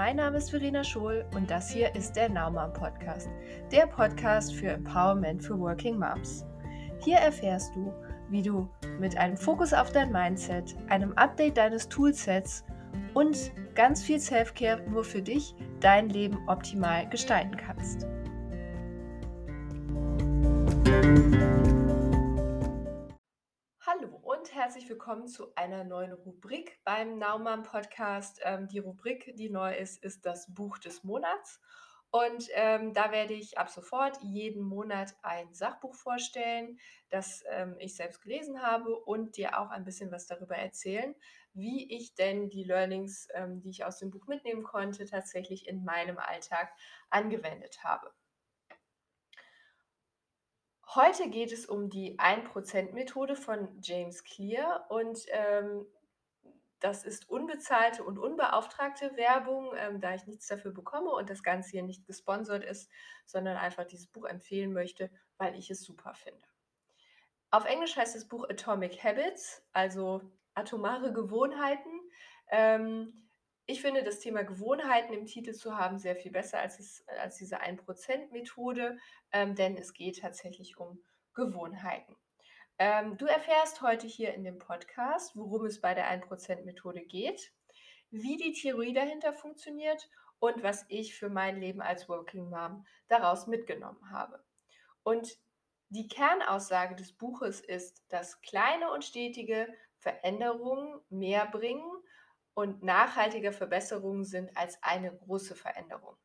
mein Name ist Verena Schohl und das hier ist der Naumann Podcast, der Podcast für Empowerment für Working Moms. Hier erfährst du, wie du mit einem Fokus auf dein Mindset, einem Update deines Toolsets und ganz viel Selfcare nur für dich dein Leben optimal gestalten kannst. Hallo herzlich willkommen zu einer neuen Rubrik beim Naumann Podcast. Ähm, die Rubrik, die neu ist, ist das Buch des Monats. Und ähm, da werde ich ab sofort jeden Monat ein Sachbuch vorstellen, das ähm, ich selbst gelesen habe und dir auch ein bisschen was darüber erzählen, wie ich denn die Learnings, ähm, die ich aus dem Buch mitnehmen konnte, tatsächlich in meinem Alltag angewendet habe. Heute geht es um die 1%-Methode von James Clear und ähm, das ist unbezahlte und unbeauftragte Werbung, ähm, da ich nichts dafür bekomme und das Ganze hier nicht gesponsert ist, sondern einfach dieses Buch empfehlen möchte, weil ich es super finde. Auf Englisch heißt das Buch Atomic Habits, also atomare Gewohnheiten. Ähm, ich finde das Thema Gewohnheiten im Titel zu haben sehr viel besser als, es, als diese 1%-Methode, ähm, denn es geht tatsächlich um Gewohnheiten. Ähm, du erfährst heute hier in dem Podcast, worum es bei der 1%-Methode geht, wie die Theorie dahinter funktioniert und was ich für mein Leben als Working Mom daraus mitgenommen habe. Und die Kernaussage des Buches ist, dass kleine und stetige Veränderungen mehr bringen und nachhaltige Verbesserungen sind als eine große Veränderung.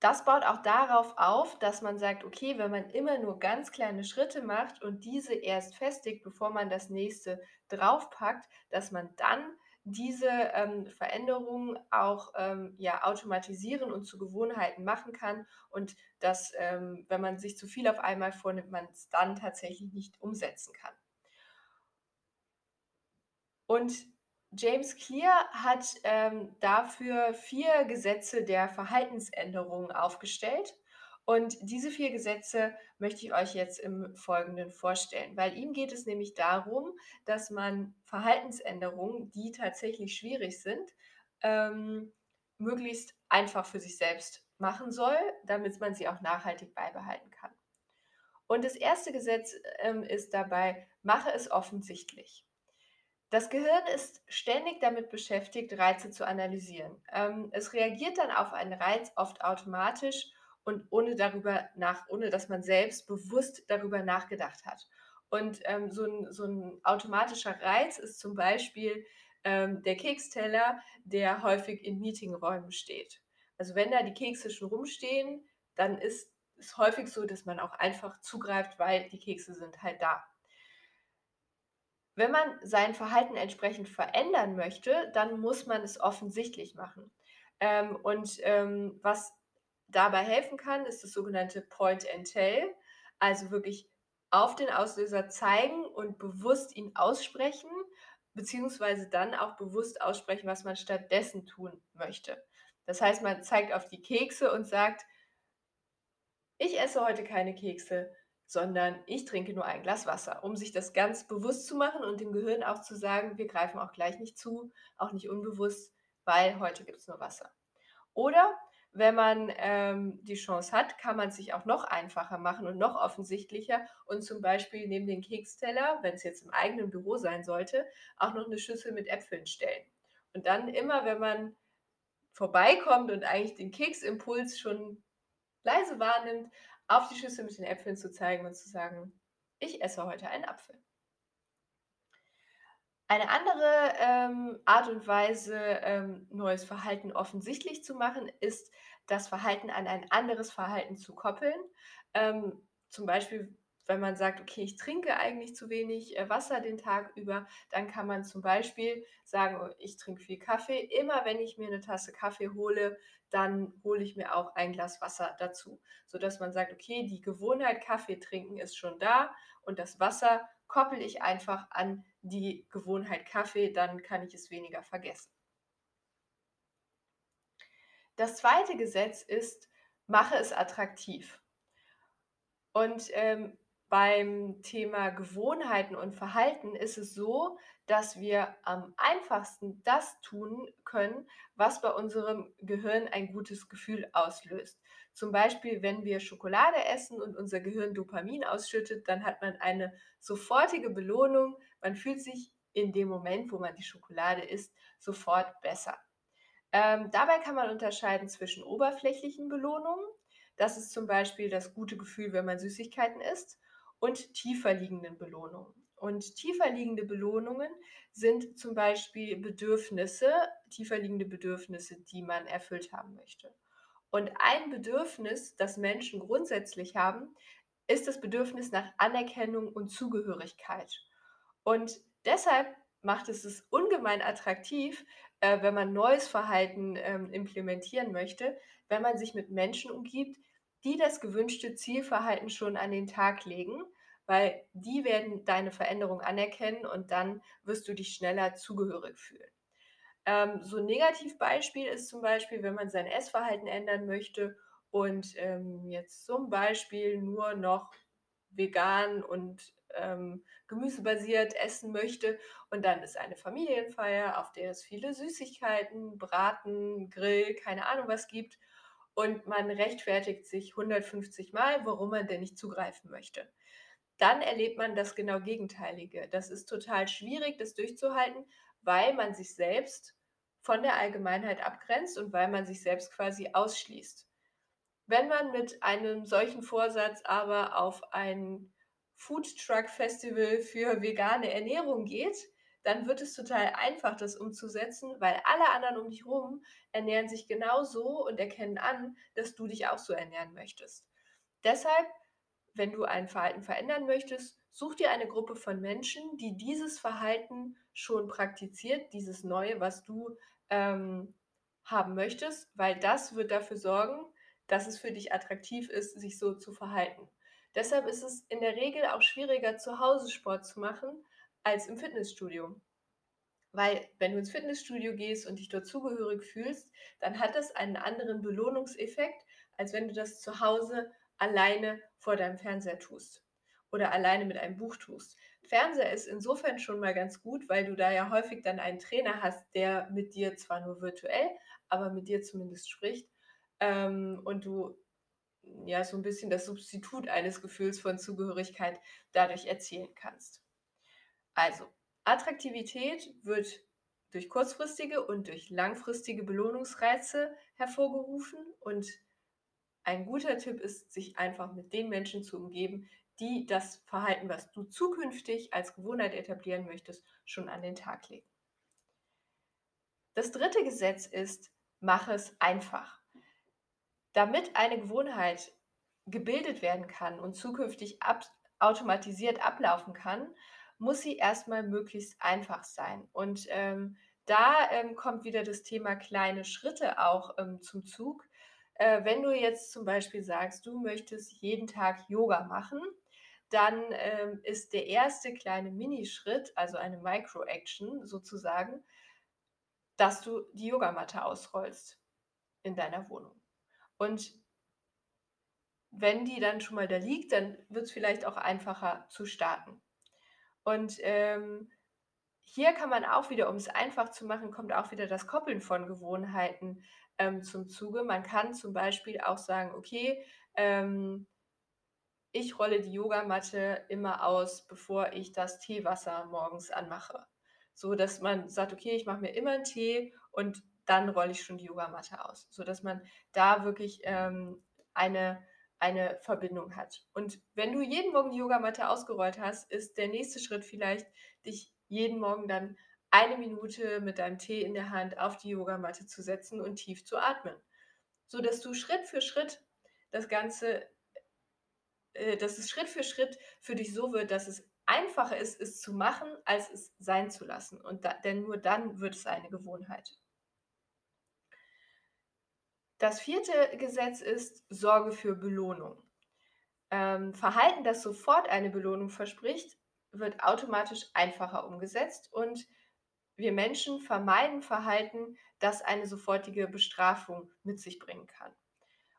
Das baut auch darauf auf, dass man sagt, okay, wenn man immer nur ganz kleine Schritte macht und diese erst festigt, bevor man das nächste draufpackt, dass man dann diese ähm, Veränderungen auch ähm, ja, automatisieren und zu Gewohnheiten machen kann und dass, ähm, wenn man sich zu viel auf einmal vornimmt, man es dann tatsächlich nicht umsetzen kann. Und James Clear hat ähm, dafür vier Gesetze der Verhaltensänderung aufgestellt. Und diese vier Gesetze möchte ich euch jetzt im Folgenden vorstellen, weil ihm geht es nämlich darum, dass man Verhaltensänderungen, die tatsächlich schwierig sind, ähm, möglichst einfach für sich selbst machen soll, damit man sie auch nachhaltig beibehalten kann. Und das erste Gesetz ähm, ist dabei, mache es offensichtlich. Das Gehirn ist ständig damit beschäftigt, Reize zu analysieren. Ähm, es reagiert dann auf einen Reiz oft automatisch und ohne darüber nach, ohne dass man selbst bewusst darüber nachgedacht hat. Und ähm, so, ein, so ein automatischer Reiz ist zum Beispiel ähm, der Keksteller, der häufig in Meetingräumen steht. Also wenn da die Kekse schon rumstehen, dann ist es häufig so, dass man auch einfach zugreift, weil die Kekse sind halt da. Wenn man sein Verhalten entsprechend verändern möchte, dann muss man es offensichtlich machen. Ähm, und ähm, was dabei helfen kann, ist das sogenannte Point and Tell, also wirklich auf den Auslöser zeigen und bewusst ihn aussprechen, beziehungsweise dann auch bewusst aussprechen, was man stattdessen tun möchte. Das heißt, man zeigt auf die Kekse und sagt, ich esse heute keine Kekse, sondern ich trinke nur ein Glas Wasser, um sich das ganz bewusst zu machen und dem Gehirn auch zu sagen, wir greifen auch gleich nicht zu, auch nicht unbewusst, weil heute gibt es nur Wasser. Oder wenn man ähm, die Chance hat, kann man es sich auch noch einfacher machen und noch offensichtlicher und zum Beispiel neben den Keksteller, wenn es jetzt im eigenen Büro sein sollte, auch noch eine Schüssel mit Äpfeln stellen. Und dann immer, wenn man vorbeikommt und eigentlich den Keksimpuls schon leise wahrnimmt, auf die Schüssel mit den Äpfeln zu zeigen und zu sagen, ich esse heute einen Apfel. Eine andere ähm, Art und Weise, ähm, neues Verhalten offensichtlich zu machen, ist, das Verhalten an ein anderes Verhalten zu koppeln. Ähm, zum Beispiel, wenn man sagt, okay, ich trinke eigentlich zu wenig äh, Wasser den Tag über, dann kann man zum Beispiel sagen, oh, ich trinke viel Kaffee. Immer wenn ich mir eine Tasse Kaffee hole, dann hole ich mir auch ein Glas Wasser dazu, sodass man sagt, okay, die Gewohnheit Kaffee trinken ist schon da und das Wasser koppel ich einfach an die Gewohnheit Kaffee, dann kann ich es weniger vergessen. Das zweite Gesetz ist, mache es attraktiv. Und ähm, beim Thema Gewohnheiten und Verhalten ist es so, dass wir am einfachsten das tun können, was bei unserem Gehirn ein gutes Gefühl auslöst. Zum Beispiel, wenn wir Schokolade essen und unser Gehirn Dopamin ausschüttet, dann hat man eine sofortige Belohnung. Man fühlt sich in dem Moment, wo man die Schokolade isst, sofort besser. Ähm, dabei kann man unterscheiden zwischen oberflächlichen Belohnungen. Das ist zum Beispiel das gute Gefühl, wenn man Süßigkeiten isst und tiefer liegenden Belohnungen. Und tiefer liegende Belohnungen sind zum Beispiel Bedürfnisse, tiefer liegende Bedürfnisse, die man erfüllt haben möchte. Und ein Bedürfnis, das Menschen grundsätzlich haben, ist das Bedürfnis nach Anerkennung und Zugehörigkeit. Und deshalb macht es es ungemein attraktiv, äh, wenn man neues Verhalten ähm, implementieren möchte, wenn man sich mit Menschen umgibt, die das gewünschte Zielverhalten schon an den Tag legen, weil die werden deine Veränderung anerkennen und dann wirst du dich schneller zugehörig fühlen. Ähm, so ein Negativbeispiel ist zum Beispiel, wenn man sein Essverhalten ändern möchte und ähm, jetzt zum Beispiel nur noch vegan und ähm, gemüsebasiert essen möchte. Und dann ist eine Familienfeier, auf der es viele Süßigkeiten, Braten, Grill, keine Ahnung was gibt und man rechtfertigt sich 150 Mal, warum man denn nicht zugreifen möchte. Dann erlebt man das genau Gegenteilige. Das ist total schwierig, das durchzuhalten, weil man sich selbst von der Allgemeinheit abgrenzt und weil man sich selbst quasi ausschließt. Wenn man mit einem solchen Vorsatz aber auf ein Food Truck Festival für vegane Ernährung geht, dann wird es total einfach, das umzusetzen, weil alle anderen um dich herum ernähren sich genau so und erkennen an, dass du dich auch so ernähren möchtest. Deshalb, wenn du ein Verhalten verändern möchtest, such dir eine Gruppe von Menschen, die dieses Verhalten schon praktiziert, dieses Neue, was du ähm, haben möchtest, weil das wird dafür sorgen, dass es für dich attraktiv ist, sich so zu verhalten. Deshalb ist es in der Regel auch schwieriger, zu Hause Sport zu machen, als im Fitnessstudio. Weil wenn du ins Fitnessstudio gehst und dich dort zugehörig fühlst, dann hat das einen anderen Belohnungseffekt, als wenn du das zu Hause alleine vor deinem Fernseher tust oder alleine mit einem Buch tust. Fernseher ist insofern schon mal ganz gut, weil du da ja häufig dann einen Trainer hast, der mit dir zwar nur virtuell, aber mit dir zumindest spricht ähm, und du ja so ein bisschen das Substitut eines Gefühls von Zugehörigkeit dadurch erzielen kannst. Also, Attraktivität wird durch kurzfristige und durch langfristige Belohnungsreize hervorgerufen und ein guter Tipp ist, sich einfach mit den Menschen zu umgeben, die das Verhalten, was du zukünftig als Gewohnheit etablieren möchtest, schon an den Tag legen. Das dritte Gesetz ist, mach es einfach. Damit eine Gewohnheit gebildet werden kann und zukünftig ab automatisiert ablaufen kann, muss sie erstmal möglichst einfach sein. Und ähm, da ähm, kommt wieder das Thema kleine Schritte auch ähm, zum Zug. Äh, wenn du jetzt zum Beispiel sagst, du möchtest jeden Tag Yoga machen, dann ähm, ist der erste kleine Minischritt, also eine Micro-Action sozusagen, dass du die Yogamatte ausrollst in deiner Wohnung. Und wenn die dann schon mal da liegt, dann wird es vielleicht auch einfacher zu starten. Und ähm, hier kann man auch wieder, um es einfach zu machen, kommt auch wieder das Koppeln von Gewohnheiten ähm, zum Zuge. Man kann zum Beispiel auch sagen, okay, ähm, ich rolle die Yogamatte immer aus, bevor ich das Teewasser morgens anmache. So dass man sagt, okay, ich mache mir immer einen Tee und dann rolle ich schon die Yogamatte aus. So dass man da wirklich ähm, eine eine Verbindung hat. Und wenn du jeden Morgen die Yogamatte ausgerollt hast, ist der nächste Schritt vielleicht, dich jeden Morgen dann eine Minute mit deinem Tee in der Hand auf die Yogamatte zu setzen und tief zu atmen. So dass du Schritt für Schritt das Ganze, äh, dass es Schritt für Schritt für dich so wird, dass es einfacher ist, es zu machen, als es sein zu lassen. Und da, denn nur dann wird es eine Gewohnheit. Das vierte Gesetz ist Sorge für Belohnung. Ähm, Verhalten, das sofort eine Belohnung verspricht, wird automatisch einfacher umgesetzt und wir Menschen vermeiden Verhalten, das eine sofortige Bestrafung mit sich bringen kann.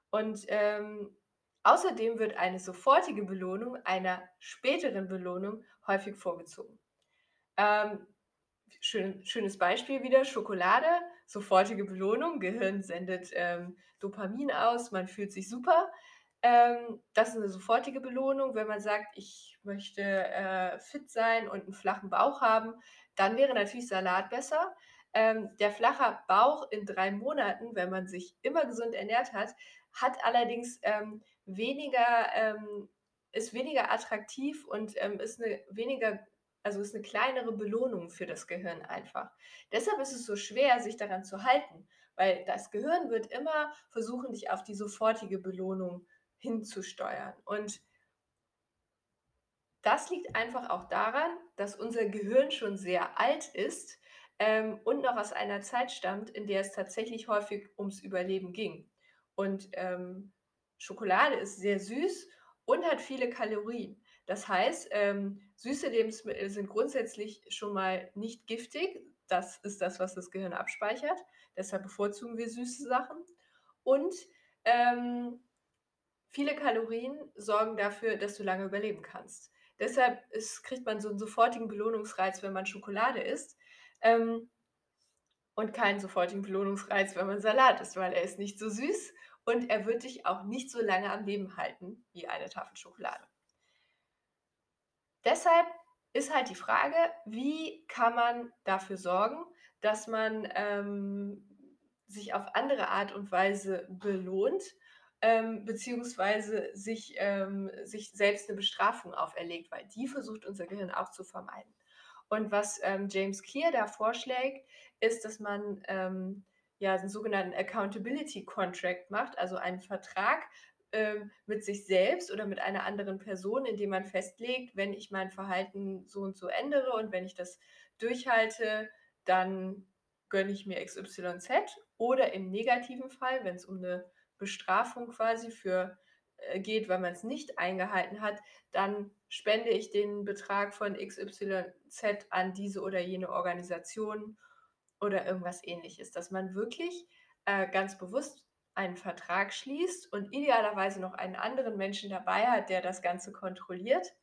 Und ähm, Außerdem wird eine sofortige Belohnung einer späteren Belohnung häufig vorgezogen. Ähm, schön, schönes Beispiel wieder, Schokolade, sofortige Belohnung, Gehirn sendet ähm, Dopamin aus, man fühlt sich super. Ähm, das ist eine sofortige Belohnung. Wenn man sagt, ich möchte äh, fit sein und einen flachen Bauch haben, dann wäre natürlich Salat besser. Ähm, der flache Bauch in drei Monaten, wenn man sich immer gesund ernährt hat, hat allerdings ähm, weniger, ähm, ist weniger attraktiv und ähm, ist eine weniger, also ist eine kleinere Belohnung für das Gehirn einfach. Deshalb ist es so schwer, sich daran zu halten, weil das Gehirn wird immer versuchen, dich auf die sofortige Belohnung hinzusteuern. Und das liegt einfach auch daran, dass unser Gehirn schon sehr alt ist ähm, und noch aus einer Zeit stammt, in der es tatsächlich häufig ums Überleben ging. Und ähm, Schokolade ist sehr süß und hat viele Kalorien. Das heißt, ähm, süße Lebensmittel sind grundsätzlich schon mal nicht giftig. Das ist das, was das Gehirn abspeichert. Deshalb bevorzugen wir süße Sachen. Und ähm, viele Kalorien sorgen dafür, dass du lange überleben kannst. Deshalb ist, kriegt man so einen sofortigen Belohnungsreiz, wenn man Schokolade isst. Ähm, und keinen sofortigen Belohnungsreiz, wenn man Salat isst, weil er ist nicht so süß und er wird dich auch nicht so lange am Leben halten wie eine Tafel Schokolade. Deshalb ist halt die Frage, wie kann man dafür sorgen, dass man ähm, sich auf andere Art und Weise belohnt, ähm, beziehungsweise sich, ähm, sich selbst eine Bestrafung auferlegt, weil die versucht unser Gehirn auch zu vermeiden. Und was ähm, James Clear da vorschlägt, ist, dass man ähm, ja einen sogenannten Accountability Contract macht, also einen Vertrag ähm, mit sich selbst oder mit einer anderen Person, in dem man festlegt, wenn ich mein Verhalten so und so ändere und wenn ich das durchhalte, dann gönne ich mir XYZ. Oder im negativen Fall, wenn es um eine Bestrafung quasi für äh, geht, weil man es nicht eingehalten hat, dann spende ich den Betrag von XYZ an diese oder jene Organisation oder irgendwas ähnliches. Dass man wirklich äh, ganz bewusst einen Vertrag schließt und idealerweise noch einen anderen Menschen dabei hat, der das Ganze kontrolliert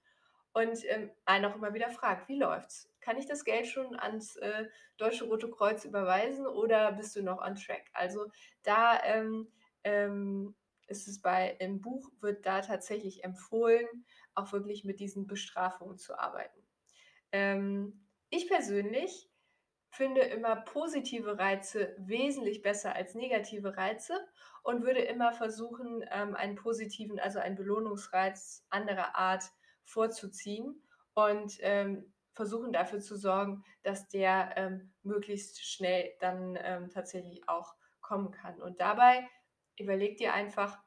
und ähm, einen auch immer wieder fragt, wie läuft's? Kann ich das Geld schon ans äh, Deutsche Rote Kreuz überweisen oder bist du noch on track? Also da ähm, ähm, ist es bei im Buch wird da tatsächlich empfohlen, auch wirklich mit diesen Bestrafungen zu arbeiten. Ähm, ich persönlich finde immer positive Reize wesentlich besser als negative Reize und würde immer versuchen, ähm, einen positiven, also einen Belohnungsreiz anderer Art vorzuziehen und ähm, versuchen dafür zu sorgen, dass der ähm, möglichst schnell dann tatsächlich auch kommen kann. Und dabei überleg dir einfach,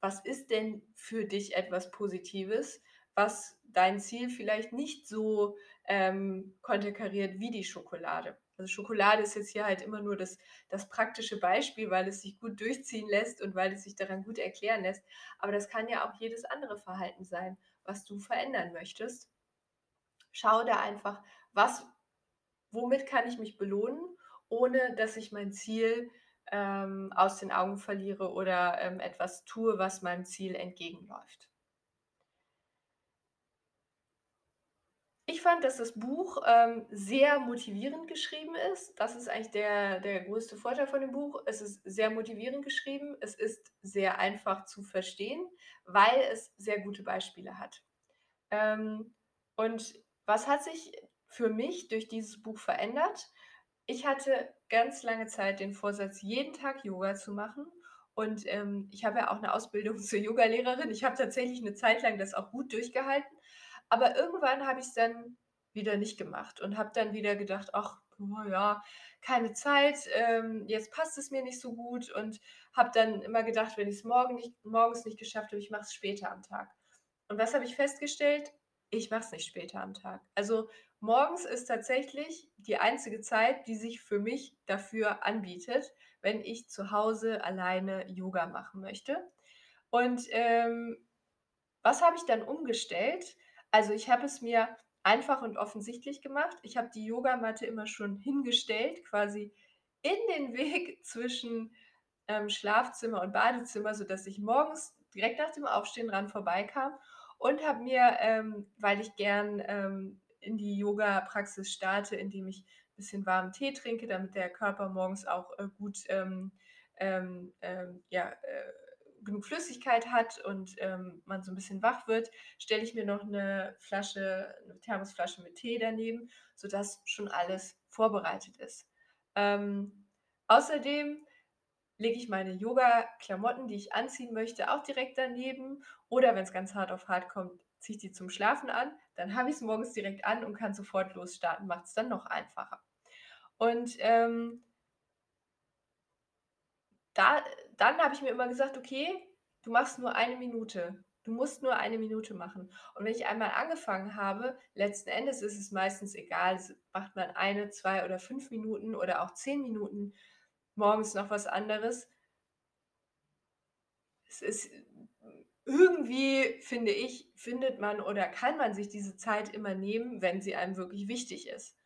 was ist denn für dich etwas Positives, was dein Ziel vielleicht nicht so ähm, konterkariert wie die Schokolade. Also Schokolade ist jetzt hier halt immer nur das, das praktische Beispiel, weil es sich gut durchziehen lässt und weil es sich daran gut erklären lässt. Aber das kann ja auch jedes andere Verhalten sein, was du verändern möchtest. Schau da einfach, was, womit kann ich mich belohnen, ohne dass ich mein Ziel ähm, aus den Augen verliere oder ähm, etwas tue, was meinem Ziel entgegenläuft. Ich fand, dass das Buch ähm, sehr motivierend geschrieben ist. Das ist eigentlich der, der größte Vorteil von dem Buch. Es ist sehr motivierend geschrieben. Es ist sehr einfach zu verstehen, weil es sehr gute Beispiele hat. Ähm, und was hat sich für mich durch dieses Buch verändert? Ich hatte ganz lange Zeit den Vorsatz, jeden Tag Yoga zu machen. Und ähm, ich habe ja auch eine Ausbildung zur Yogalehrerin. Ich habe tatsächlich eine Zeit lang das auch gut durchgehalten. Aber irgendwann habe ich es dann wieder nicht gemacht und habe dann wieder gedacht, ach, oh ja, keine Zeit, ähm, jetzt passt es mir nicht so gut und habe dann immer gedacht, wenn ich es morgen nicht, morgens nicht geschafft habe, ich mache es später am Tag. Und was habe ich festgestellt? Ich mache es nicht später am Tag. Also morgens ist tatsächlich die einzige Zeit, die sich für mich dafür anbietet, wenn ich zu Hause alleine Yoga machen möchte. Und ähm, was habe ich dann umgestellt? Also ich habe es mir einfach und offensichtlich gemacht. Ich habe die Yogamatte immer schon hingestellt, quasi in den Weg zwischen ähm, Schlafzimmer und Badezimmer, sodass ich morgens direkt nach dem Aufstehen dran vorbeikam und habe mir, ähm, weil ich gern, ähm, in die Yoga-Praxis starte, indem ich ein bisschen warmen Tee trinke, damit der Körper morgens auch, äh, gut, ähm, ähm, ähm, ja, äh, genug Flüssigkeit hat und, ähm, man so ein bisschen wach wird, stelle ich mir noch eine Flasche 'ne Thermosflasche mit Tee daneben, sodass schon alles vorbereitet ist. Ähm, außerdem lege ich meine Yoga-Klamotten, die ich anziehen möchte, auch direkt daneben. Oder wenn es ganz hart auf hart kommt, ziehe ich die zum Schlafen an. Dann habe ich es morgens direkt an und kann sofort losstarten. Macht es dann noch einfacher. Und ähm, da, dann habe ich mir immer gesagt, okay, du machst nur eine Minute. Du musst nur eine Minute machen. Und wenn ich einmal angefangen habe, letzten Endes ist es meistens egal, macht man eine, zwei oder fünf Minuten oder auch zehn Minuten morgens noch was anderes. Es ist irgendwie, finde ich, findet man oder kann man sich diese Zeit immer nehmen, wenn sie einem wirklich wichtig ist.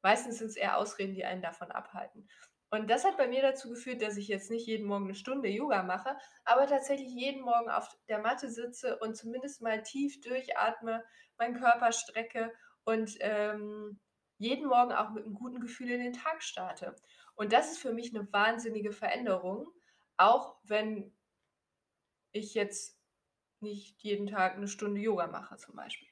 Meistens sind es eher Ausreden, die einen davon abhalten. Und das hat bei mir dazu geführt, dass ich jetzt nicht jeden Morgen eine Stunde Yoga mache, aber tatsächlich jeden Morgen auf der Matte sitze und zumindest mal tief durchatme, meinen Körper strecke und, ähm, jeden Morgen auch mit einem guten Gefühl in den Tag starte. Und das ist für mich eine wahnsinnige Veränderung, auch wenn ich jetzt nicht jeden Tag eine Stunde Yoga mache zum Beispiel.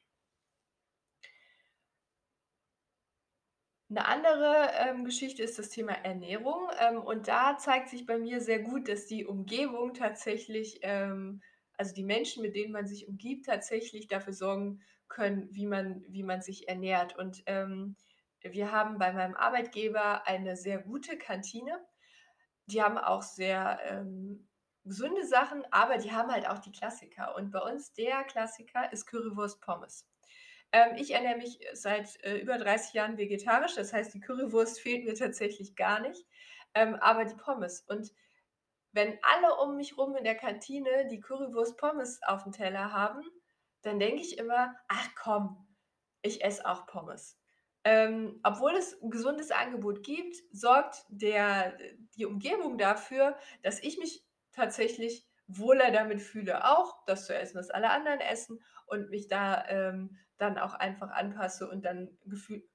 'Ne andere, ähm, Geschichte ist das Thema Ernährung, ähm, und da zeigt sich bei mir sehr gut, dass die Umgebung tatsächlich, ähm also die Menschen, mit denen man sich umgibt, tatsächlich dafür sorgen können, wie man wie man sich ernährt. Und, ähm, wir haben bei meinem Arbeitgeber eine sehr gute Kantine. Die haben auch sehr, ähm, gesunde Sachen, aber die haben halt auch die Klassiker. Und bei uns der Klassiker ist Currywurst Pommes. Ähm, ich ernähre mich seit, äh, über 30 Jahren vegetarisch, das heißt, die Currywurst fehlt mir tatsächlich gar nicht, ähm, aber die Pommes. Und wenn alle um mich rum in der Kantine die Currywurst Pommes auf dem Teller haben, dann denke ich immer: „Ach komm, ich esse auch Pommes.“ Ähm, obwohl es 'n gesundes Angebot gibt, sorgt der die Umgebung dafür, dass ich mich tatsächlich wohler damit fühle, auch das zu essen, was alle anderen essen und mich da, ähm, dann auch einfach anpasse und dann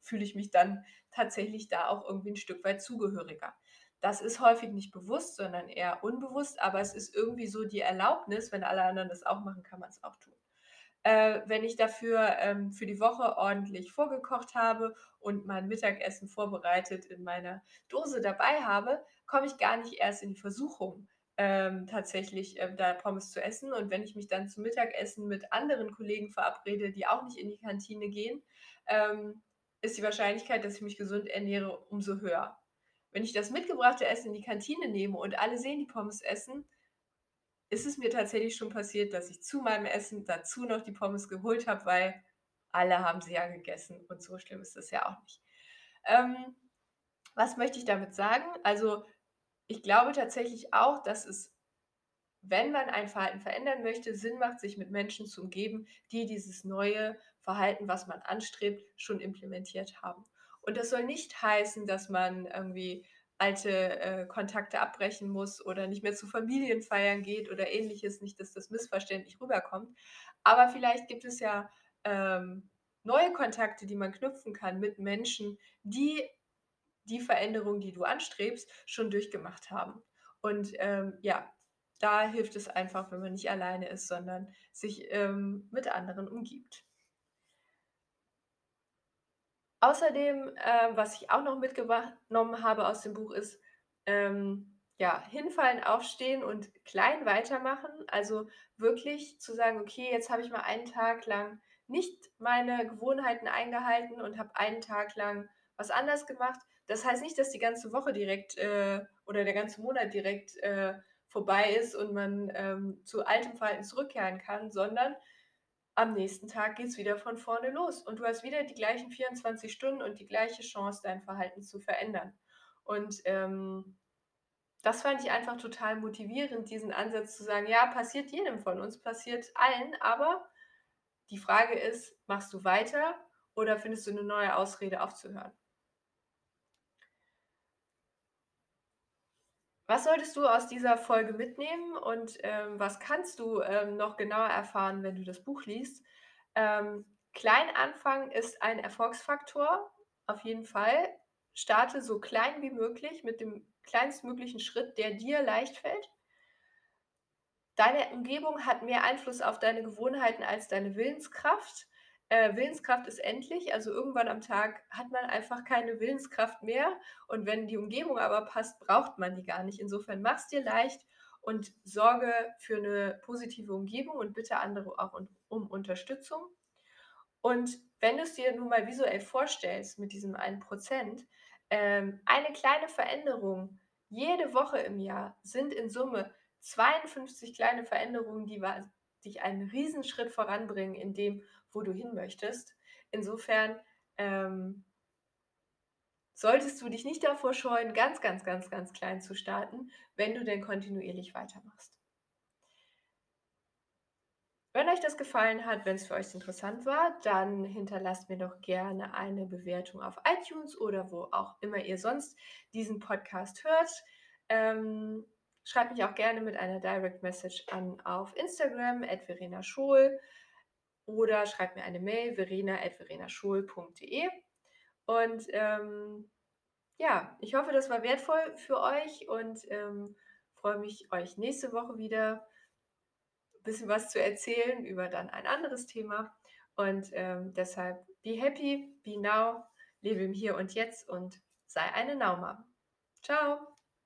fühle ich mich dann tatsächlich da auch irgendwie 'n Stück weit zugehöriger. Das ist häufig nicht bewusst, sondern eher unbewusst, aber es ist irgendwie so die Erlaubnis, wenn alle anderen das auch machen, kann man's auch tun. Äh, wenn ich dafür, ähm, für die Woche ordentlich vorgekocht habe und mein Mittagessen vorbereitet in meiner Dose dabei habe, komme ich gar nicht erst in die Versuchung, ähm, tatsächlich, ähm, da Pommes zu essen. Und wenn ich mich dann zum Mittagessen mit anderen Kollegen verabrede, die auch nicht in die Kantine gehen, ähm, ist die Wahrscheinlichkeit, dass ich mich gesund ernähre, umso höher. Wenn ich das mitgebrachte Essen in die Kantine nehme und alle sehen die Pommes essen, ist es mir tatsächlich schon passiert, dass ich zu meinem Essen dazu noch die Pommes geholt habe, weil alle haben sie ja gegessen und so schlimm ist das ja auch nicht. Ähm, was möchte ich damit sagen? Also, ich glaube tatsächlich auch, dass es, wenn man ein Verhalten verändern möchte, Sinn macht, sich mit Menschen zu umgeben, die dieses neue Verhalten, was man anstrebt, schon implementiert haben. Und das soll nicht heißen, dass man irgendwie alte, äh, Kontakte abbrechen muss oder nicht mehr zu Familienfeiern geht oder Ähnliches, nicht, dass das missverständlich rüberkommt. Aber vielleicht gibt es ja, ähm, neue Kontakte, die man knüpfen kann mit Menschen, die die Veränderung, die du anstrebst, schon durchgemacht haben. Und, ähm, ja, da hilft es einfach, wenn man nicht alleine ist, sondern sich, ähm, mit anderen umgibt. Außerdem, äh, was ich auch noch mitgenommen habe aus dem Buch ist, ähm, ja, hinfallen, aufstehen und klein weitermachen. Also wirklich zu sagen: „Okay, jetzt habe ich mal einen Tag lang nicht meine Gewohnheiten eingehalten und habe einen Tag lang was anders gemacht.“ Das heißt nicht, dass die ganze Woche direkt, äh, oder der ganze Monat direkt, äh, vorbei ist und man, ähm, zu altem Verhalten zurückkehren kann, sondern am nächsten Tag geht's wieder von vorne los und du hast wieder die gleichen 24 Stunden und die gleiche Chance, dein Verhalten zu verändern. Und, ähm, das fand ich einfach total motivierend, diesen Ansatz zu sagen: „Ja, passiert jedem von uns, passiert allen, aber die Frage ist, machst du weiter oder findest du 'ne neue Ausrede aufzuhören?“ Was solltest du aus dieser Folge mitnehmen und, ähm, was kannst du, ähm, noch genauer erfahren, wenn du das Buch liest? Ähm, klein anfangen ist ein Erfolgsfaktor, auf jeden Fall. Starte so klein wie möglich mit dem kleinstmöglichen Schritt, der dir leicht fällt. Deine Umgebung hat mehr Einfluss auf deine Gewohnheiten als deine Willenskraft. Äh, Willenskraft ist endlich, also irgendwann am Tag hat man einfach keine Willenskraft mehr und wenn die Umgebung aber passt, braucht man die gar nicht. Insofern mach's dir leicht und sorge für eine positive Umgebung und bitte andere auch um Unterstützung. Und wenn du es dir nun mal visuell vorstellst mit diesem 1% ähm, eine kleine Veränderung jede Woche im Jahr sind in Summe 52 kleine Veränderungen, die dich einen Riesenschritt voranbringen in dem, wo du hin möchtest. Insofern, ähm, solltest du dich nicht davor scheuen, ganz, ganz, ganz, ganz klein zu starten, wenn du denn kontinuierlich weitermachst. Wenn euch das gefallen hat, wenn es für euch interessant war, dann hinterlasst mir doch gerne eine Bewertung auf iTunes oder wo auch immer ihr sonst diesen Podcast hört. Ähm, schreibt mich auch gerne mit einer Direct Message an auf Instagram, Verena Schohl oder schreibt mir eine Mail, verena.verenaschul.de. Und ähm, ja, ich hoffe, das war wertvoll für euch und ähm, freue mich, euch nächste Woche wieder ein bisschen was zu erzählen über dann ein anderes Thema. Und ähm, deshalb be happy, be now, lebe im Hier und Jetzt und sei eine Nauma. Ciao!